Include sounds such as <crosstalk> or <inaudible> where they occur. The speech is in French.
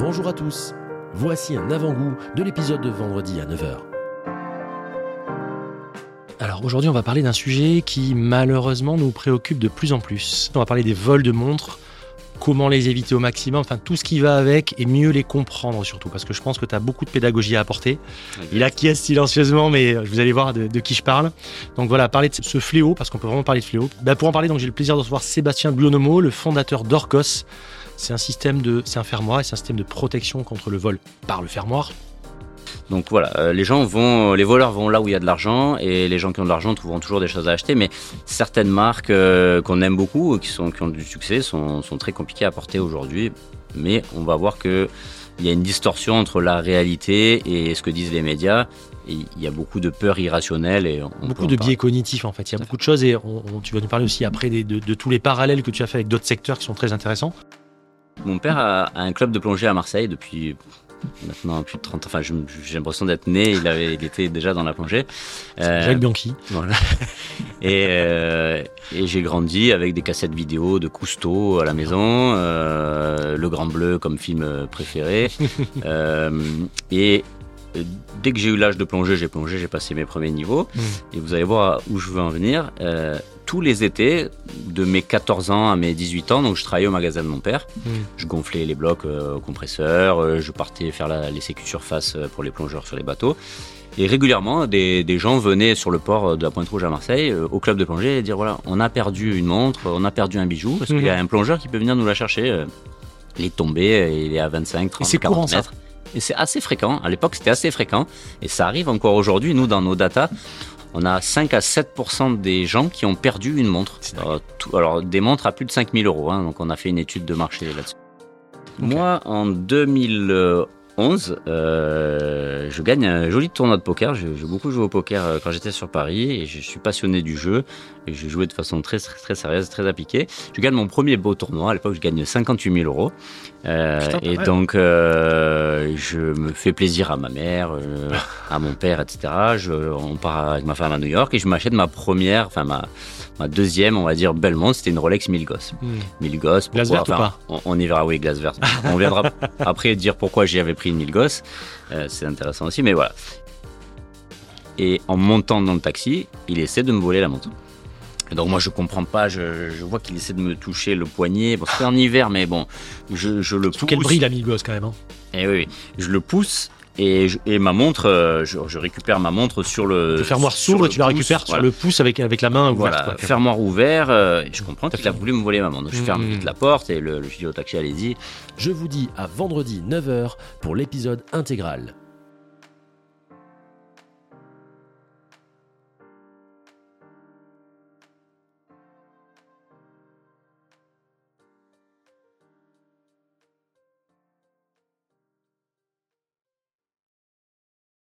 Bonjour à tous, voici un avant-goût de l'épisode de vendredi à 9h. Alors aujourd'hui on va parler d'un sujet qui malheureusement nous préoccupe de plus en plus. On va parler des vols de montres, comment les éviter au maximum, enfin tout ce qui va avec et mieux les comprendre surtout parce que je pense que tu as beaucoup de pédagogie à apporter. Il acquiesce silencieusement mais vous allez voir de, qui je parle. Donc voilà, parler de ce fléau parce qu'on peut vraiment parler de fléau. Bah, pour en parler donc j'ai le plaisir de recevoir Sébastien Bionomo, le fondateur d'Orcos. C'est un système de c'est un fermoir et c'est un système de protection contre le vol par le fermoir. Donc voilà, euh, les gens vont, les voleurs vont là où il y a de l'argent et les gens qui ont de l'argent trouveront toujours des choses à acheter. Mais certaines marques euh, qu'on aime beaucoup, qui sont qui ont du succès, sont, sont très compliquées à porter aujourd'hui. Mais on va voir que il y a une distorsion entre la réalité et ce que disent les médias. il y a beaucoup de peurs irrationnelles et beaucoup de biais cognitifs en fait. Il y a beaucoup de choses et tu vas nous parler aussi après de, de, tous les parallèles que tu as fait avec d'autres secteurs qui sont très intéressants. Mon père a un club de plongée à Marseille depuis maintenant plus de 30 ans. Enfin, j'ai l'impression d'être né, il, avait, il était déjà dans la plongée. Euh, Jacques Bianchi. Voilà. <laughs> et, euh, et j'ai grandi avec des cassettes vidéo de Cousteau à la maison, euh, Le Grand Bleu comme film préféré. <laughs> et dès que j'ai eu l'âge de plonger, j'ai plongé, j'ai passé mes premiers niveaux. Mm. Et vous allez voir où je veux en venir. Euh, tous les étés, de mes 14 ans à mes 18 ans, donc je travaillais au magasin de mon père. Mm. Je gonflais les blocs euh, au compresseur, je partais faire la, les sécu surface pour les plongeurs sur les bateaux. Et régulièrement, des, des, gens venaient sur le port de la Pointe Rouge à Marseille, au club de plongée, et dire voilà, on a perdu une montre, on a perdu un bijou, parce qu'il y a mm. un plongeur qui peut venir nous la chercher. il est tombé, il est à 25, 30, 40 mètres. Et c'est assez fréquent. À l'époque, c'était assez fréquent. Et ça arrive encore aujourd'hui. Nous, dans nos datas, on a 5 à 7% des gens qui ont perdu une montre. Alors, alors, des montres à plus de 5000 euros. Hein, donc, on a fait une étude de marché là-dessus. Moi, en 2000, 11, euh, je gagne un joli tournoi de poker. J'ai beaucoup joué au poker euh, quand j'étais sur Paris et je suis passionné du jeu. Et j'ai joué de façon très, très, sérieuse, très appliquée. Je gagne mon premier beau tournoi. À l'époque, je gagne 58 000 euros. Euh, et donc, euh, je me fais plaisir à ma mère, à mon père, etc. Je, on part avec ma femme à New York et je m'achète ma première, enfin ma, ma deuxième, on va dire, belle montre. C'était une Rolex Milgauss. Hmm. Milgauss. Glace verte ou pas on, y verra, oui, glace verte. on viendra <laughs> après dire pourquoi j'y avais pris une Milgauss. C'est intéressant aussi, mais voilà. Et en montant dans le taxi, il essaie de me voler la montre donc moi je comprends pas, je, je vois qu'il essaie de me toucher le poignet. Bon c'est en hiver mais bon, je, je le pousse. quel brille la gosse quand même. Hein? Et eh oui, je le pousse et, je, et ma montre, euh, je, je, récupère ma montre sur le. Le fermoir s'ouvre et tu la récupères sur le pouce avec, avec la main ouverte. Voilà, fermoir ouvert. Euh, et je comprends qu'il a voulu me voler ma montre. je ferme vite la porte et le, le studio taxi allez-y. Je vous dis à vendredi 9h pour l'épisode intégral.